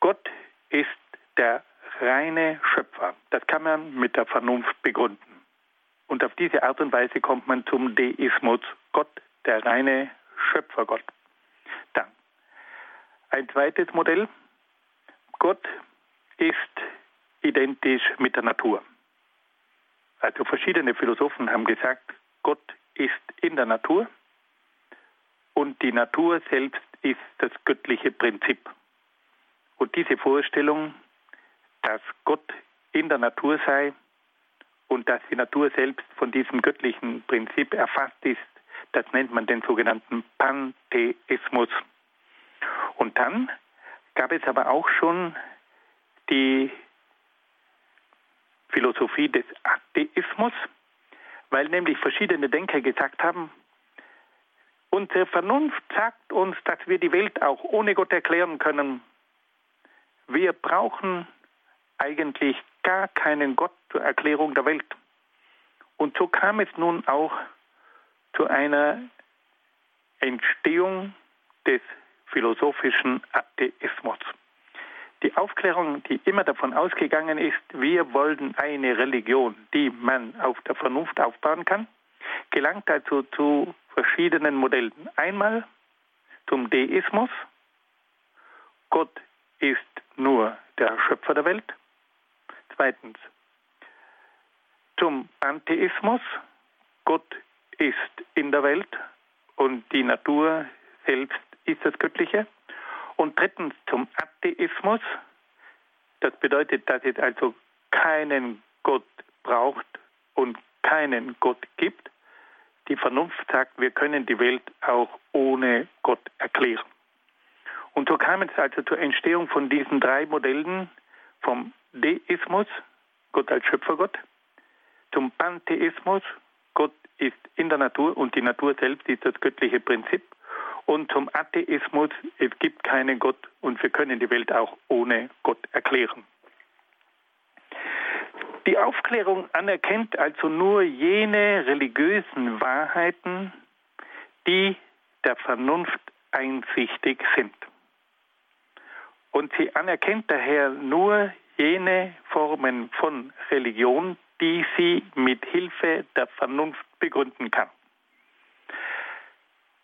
Gott ist der reine Schöpfer. Das kann man mit der Vernunft begründen. Und auf diese Art und Weise kommt man zum Deismus. Gott, der reine Schöpfergott. Ein zweites Modell. Gott ist identisch mit der Natur. Also verschiedene Philosophen haben gesagt, Gott ist in der Natur und die Natur selbst ist das göttliche Prinzip. Und diese Vorstellung, dass Gott in der Natur sei und dass die Natur selbst von diesem göttlichen Prinzip erfasst ist, das nennt man den sogenannten Pantheismus. Und dann gab es aber auch schon die Philosophie des Atheismus, weil nämlich verschiedene Denker gesagt haben, unsere Vernunft sagt uns, dass wir die Welt auch ohne Gott erklären können. Wir brauchen eigentlich gar keinen Gott zur Erklärung der Welt. Und so kam es nun auch zu einer Entstehung des philosophischen Atheismus. Die Aufklärung, die immer davon ausgegangen ist, wir wollen eine Religion, die man auf der Vernunft aufbauen kann, gelangt also zu verschiedenen Modellen. Einmal zum Deismus. Gott ist nur der Schöpfer der Welt. Zweitens zum Pantheismus. Gott ist in der Welt und die Natur selbst ist das Göttliche. Und drittens zum Atheismus. Das bedeutet, dass es also keinen Gott braucht und keinen Gott gibt. Die Vernunft sagt, wir können die Welt auch ohne Gott erklären. Und so kam es also zur Entstehung von diesen drei Modellen vom Deismus, Gott als Schöpfergott, zum Pantheismus, Gott ist in der Natur und die Natur selbst ist das göttliche Prinzip, und zum Atheismus, es gibt keinen Gott und wir können die Welt auch ohne Gott erklären. Die Aufklärung anerkennt also nur jene religiösen Wahrheiten, die der Vernunft einsichtig sind. Und sie anerkennt daher nur jene Formen von Religion, die sie mit Hilfe der Vernunft begründen kann.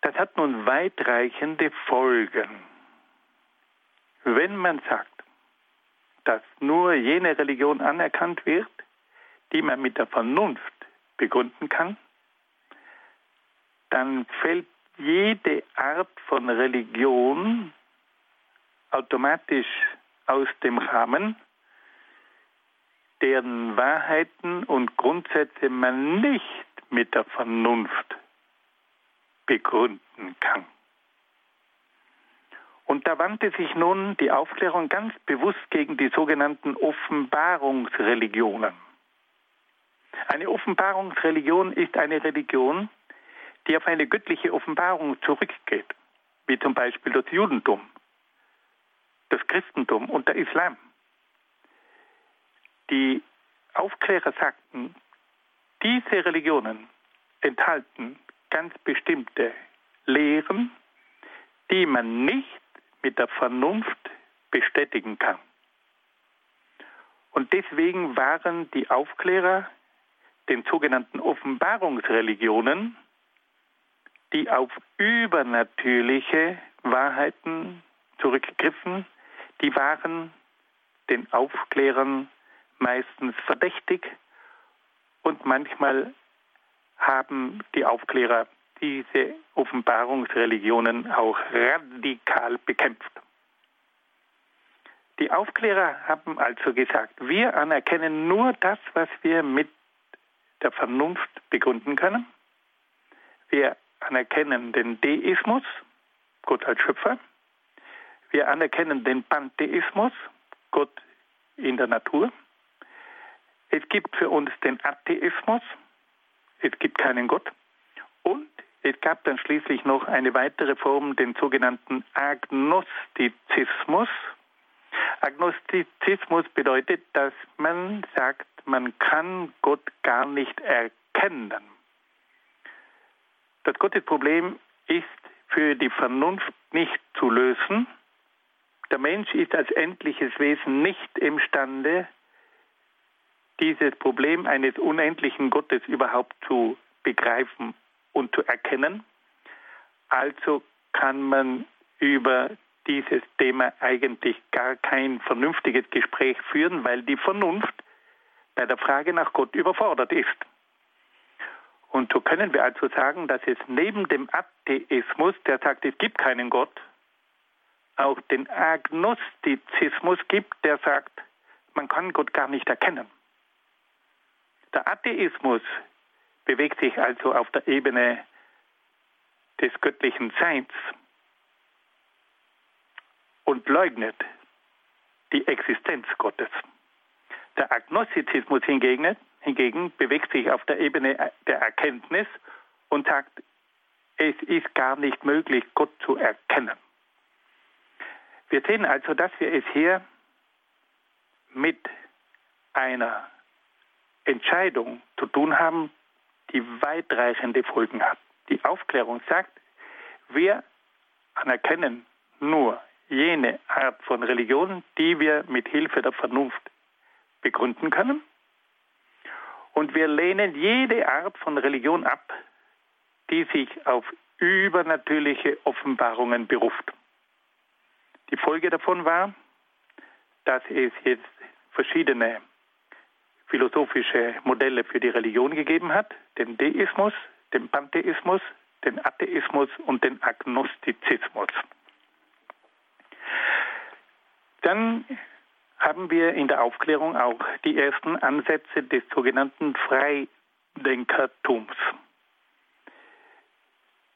Das hat nun weitreichende Folgen. Wenn man sagt, dass nur jene Religion anerkannt wird, die man mit der Vernunft begründen kann, dann fällt jede Art von Religion automatisch aus dem Rahmen, deren Wahrheiten und Grundsätze man nicht mit der Vernunft begründen kann. Und da wandte sich nun die Aufklärung ganz bewusst gegen die sogenannten Offenbarungsreligionen. Eine Offenbarungsreligion ist eine Religion, die auf eine göttliche Offenbarung zurückgeht, wie zum Beispiel das Judentum. das Christentum und der Islam. Die Aufklärer sagten, diese Religionen enthalten ganz bestimmte Lehren, die man nicht mit der Vernunft bestätigen kann. Und deswegen waren die Aufklärer den sogenannten Offenbarungsreligionen, die auf übernatürliche Wahrheiten zurückgriffen, die waren den Aufklärern meistens verdächtig und manchmal haben die Aufklärer diese Offenbarungsreligionen auch radikal bekämpft. Die Aufklärer haben also gesagt, wir anerkennen nur das, was wir mit der Vernunft begründen können. Wir anerkennen den Deismus, Gott als Schöpfer. Wir anerkennen den Pantheismus, Gott in der Natur. Es gibt für uns den Atheismus, es gibt keinen Gott. Und es gab dann schließlich noch eine weitere Form, den sogenannten Agnostizismus. Agnostizismus bedeutet, dass man sagt, man kann Gott gar nicht erkennen. Das Gottesproblem ist für die Vernunft nicht zu lösen. Der Mensch ist als endliches Wesen nicht imstande, dieses Problem eines unendlichen Gottes überhaupt zu begreifen und zu erkennen. Also kann man über dieses Thema eigentlich gar kein vernünftiges Gespräch führen, weil die Vernunft bei der Frage nach Gott überfordert ist. Und so können wir also sagen, dass es neben dem Atheismus, der sagt, es gibt keinen Gott, auch den Agnostizismus gibt, der sagt, man kann Gott gar nicht erkennen. Der Atheismus bewegt sich also auf der Ebene des göttlichen Seins und leugnet die Existenz Gottes. Der Agnostizismus hingegen, hingegen bewegt sich auf der Ebene der Erkenntnis und sagt, es ist gar nicht möglich, Gott zu erkennen. Wir sehen also, dass wir es hier mit einer Entscheidung zu tun haben, die weitreichende Folgen hat. Die Aufklärung sagt, wir anerkennen nur jene Art von Religion, die wir mit Hilfe der Vernunft begründen können. Und wir lehnen jede Art von Religion ab, die sich auf übernatürliche Offenbarungen beruft. Die Folge davon war, dass es jetzt verschiedene philosophische Modelle für die Religion gegeben hat, den Deismus, den Pantheismus, den Atheismus und den Agnostizismus. Dann haben wir in der Aufklärung auch die ersten Ansätze des sogenannten Freidenkertums.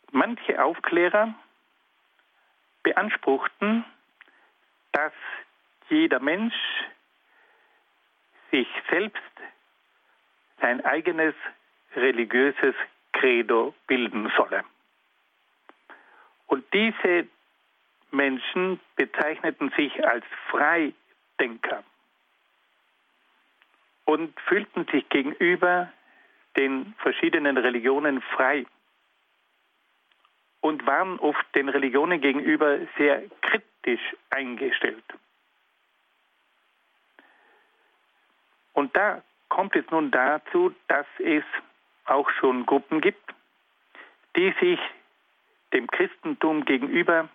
Manche Aufklärer beanspruchten, dass jeder Mensch sich selbst sein eigenes religiöses Credo bilden solle. Und diese Menschen bezeichneten sich als Freidenker und fühlten sich gegenüber den verschiedenen Religionen frei und waren oft den Religionen gegenüber sehr kritisch eingestellt. Und da kommt es nun dazu, dass es auch schon Gruppen gibt, die sich dem Christentum gegenüber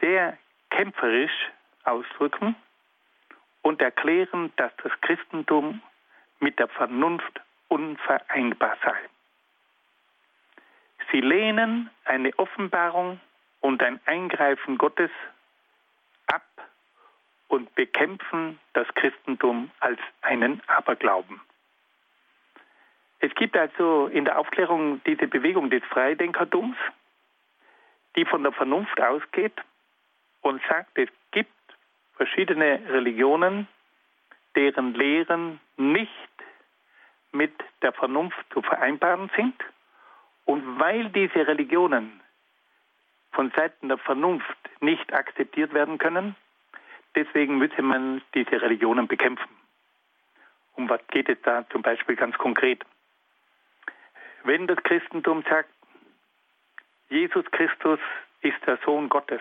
sehr kämpferisch ausdrücken und erklären, dass das Christentum mit der Vernunft unvereinbar sei. Sie lehnen eine Offenbarung und ein Eingreifen Gottes ab und bekämpfen das Christentum als einen Aberglauben. Es gibt also in der Aufklärung diese Bewegung des Freidenkertums, die von der Vernunft ausgeht und sagt, es gibt verschiedene Religionen, deren Lehren nicht mit der Vernunft zu vereinbaren sind. Und weil diese Religionen von Seiten der Vernunft nicht akzeptiert werden können, deswegen müsse man diese Religionen bekämpfen. Um was geht es da zum Beispiel ganz konkret? Wenn das Christentum sagt, Jesus Christus ist der Sohn Gottes,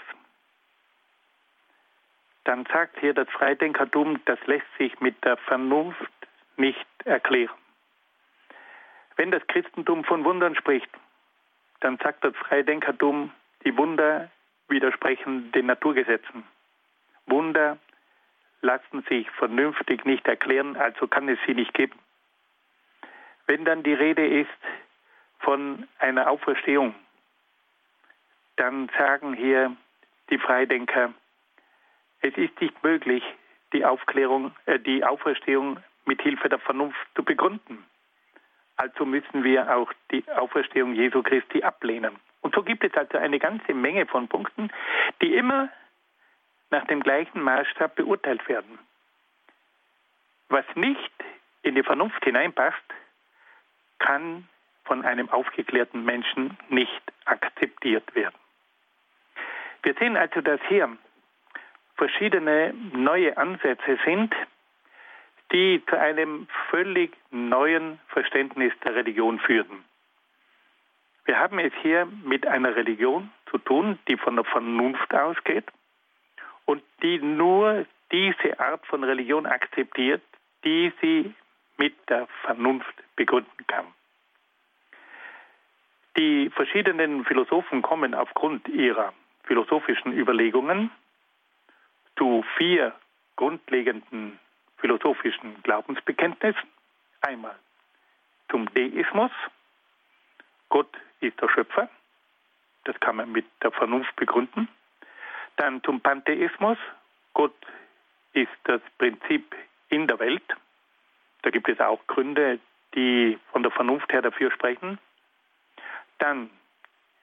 dann sagt hier das Freidenkertum, das lässt sich mit der Vernunft nicht erklären. Wenn das Christentum von Wundern spricht, dann sagt das Freidenkertum, die Wunder widersprechen den Naturgesetzen. Wunder lassen sich vernünftig nicht erklären, also kann es sie nicht geben. Wenn dann die Rede ist von einer Auferstehung, dann sagen hier die Freidenker, es ist nicht möglich, die Aufklärung, äh, die Auferstehung mit Hilfe der Vernunft zu begründen. Also müssen wir auch die Auferstehung Jesu Christi ablehnen. Und so gibt es also eine ganze Menge von Punkten, die immer nach dem gleichen Maßstab beurteilt werden. Was nicht in die Vernunft hineinpasst, kann von einem aufgeklärten Menschen nicht akzeptiert werden. Wir sehen also, dass hier verschiedene neue Ansätze sind, die zu einem völlig neuen Verständnis der Religion führten. Wir haben es hier mit einer Religion zu tun, die von der Vernunft ausgeht und die nur diese Art von Religion akzeptiert, die sie mit der Vernunft begründen kann. Die verschiedenen Philosophen kommen aufgrund ihrer philosophischen Überlegungen zu vier grundlegenden philosophischen Glaubensbekenntnissen. Einmal zum Deismus. Gott ist der Schöpfer. Das kann man mit der Vernunft begründen. Dann zum Pantheismus. Gott ist das Prinzip in der Welt. Da gibt es auch Gründe, die von der Vernunft her dafür sprechen. Dann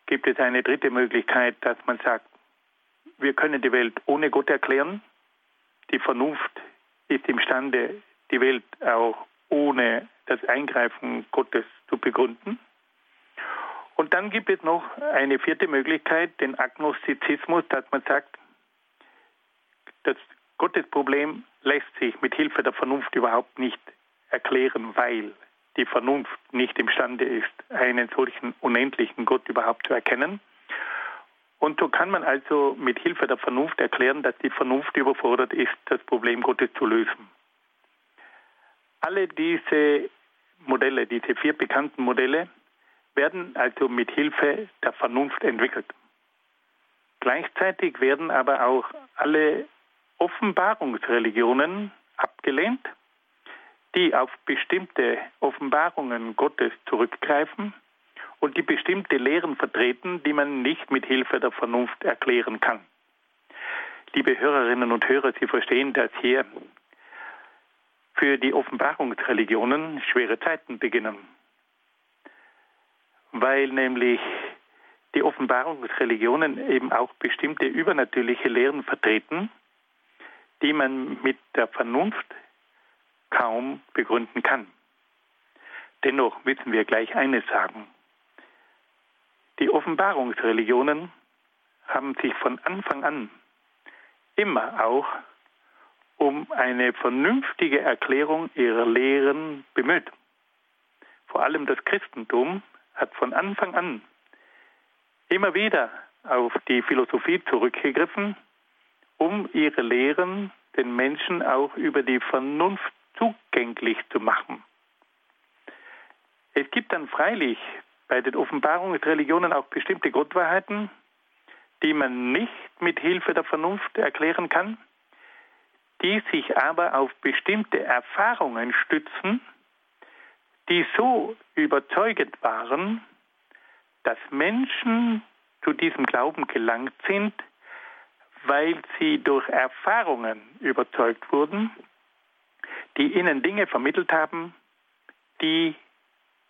gibt es eine dritte Möglichkeit, dass man sagt, wir können die Welt ohne Gott erklären. Die Vernunft ist imstande, die Welt auch ohne das Eingreifen Gottes zu begründen. Und dann gibt es noch eine vierte Möglichkeit, den Agnostizismus, dass man sagt, das Gottesproblem lässt sich mit Hilfe der Vernunft überhaupt nicht erklären, weil die Vernunft nicht imstande ist, einen solchen unendlichen Gott überhaupt zu erkennen. Und so kann man also mit Hilfe der Vernunft erklären, dass die Vernunft überfordert ist, das Problem Gottes zu lösen. Alle diese Modelle, diese vier bekannten Modelle, werden also mit Hilfe der Vernunft entwickelt. Gleichzeitig werden aber auch alle Offenbarungsreligionen abgelehnt, die auf bestimmte Offenbarungen Gottes zurückgreifen und die bestimmte Lehren vertreten, die man nicht mit Hilfe der Vernunft erklären kann. Liebe Hörerinnen und Hörer, Sie verstehen, dass hier für die Offenbarungsreligionen schwere Zeiten beginnen, weil nämlich die Offenbarungsreligionen eben auch bestimmte übernatürliche Lehren vertreten, die man mit der Vernunft kaum begründen kann. Dennoch müssen wir gleich eines sagen. Die Offenbarungsreligionen haben sich von Anfang an immer auch um eine vernünftige Erklärung ihrer Lehren bemüht. Vor allem das Christentum hat von Anfang an immer wieder auf die Philosophie zurückgegriffen, um ihre Lehren den Menschen auch über die Vernunft zugänglich zu machen. Es gibt dann freilich bei den Offenbarungsreligionen auch bestimmte Gottwahrheiten, die man nicht mit Hilfe der Vernunft erklären kann, die sich aber auf bestimmte Erfahrungen stützen, die so überzeugend waren, dass Menschen zu diesem Glauben gelangt sind, weil sie durch Erfahrungen überzeugt wurden, die ihnen Dinge vermittelt haben, die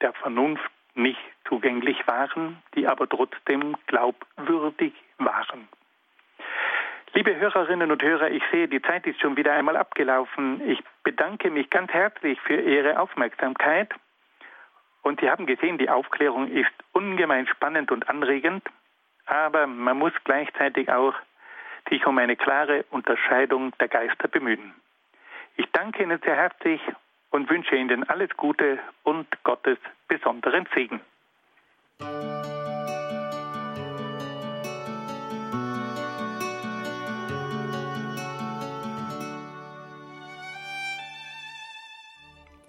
der Vernunft nicht zugänglich waren, die aber trotzdem glaubwürdig waren. Liebe Hörerinnen und Hörer, ich sehe, die Zeit ist schon wieder einmal abgelaufen. Ich bedanke mich ganz herzlich für Ihre Aufmerksamkeit. Und Sie haben gesehen, die Aufklärung ist ungemein spannend und anregend, aber man muss gleichzeitig auch sich um eine klare Unterscheidung der Geister bemühen. Ich danke Ihnen sehr herzlich und wünsche Ihnen alles Gute und Gottes besonderen Segen.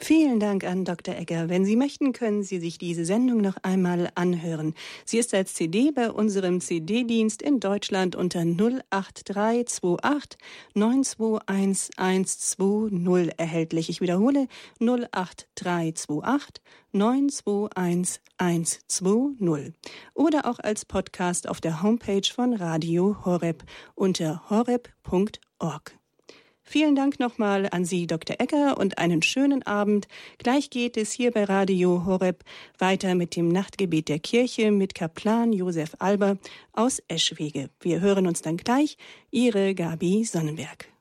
Vielen Dank an Dr. Egger. Wenn Sie möchten, können Sie sich diese Sendung noch einmal anhören. Sie ist als CD bei unserem CD-Dienst in Deutschland unter 08328 921 120 erhältlich. Ich wiederhole 08328 921 120 oder auch als Podcast auf der Homepage von Radio Horeb unter horeb.org. Vielen Dank nochmal an Sie, Dr. Ecker, und einen schönen Abend. Gleich geht es hier bei Radio Horeb weiter mit dem Nachtgebet der Kirche mit Kaplan Josef Alber aus Eschwege. Wir hören uns dann gleich. Ihre Gabi Sonnenberg.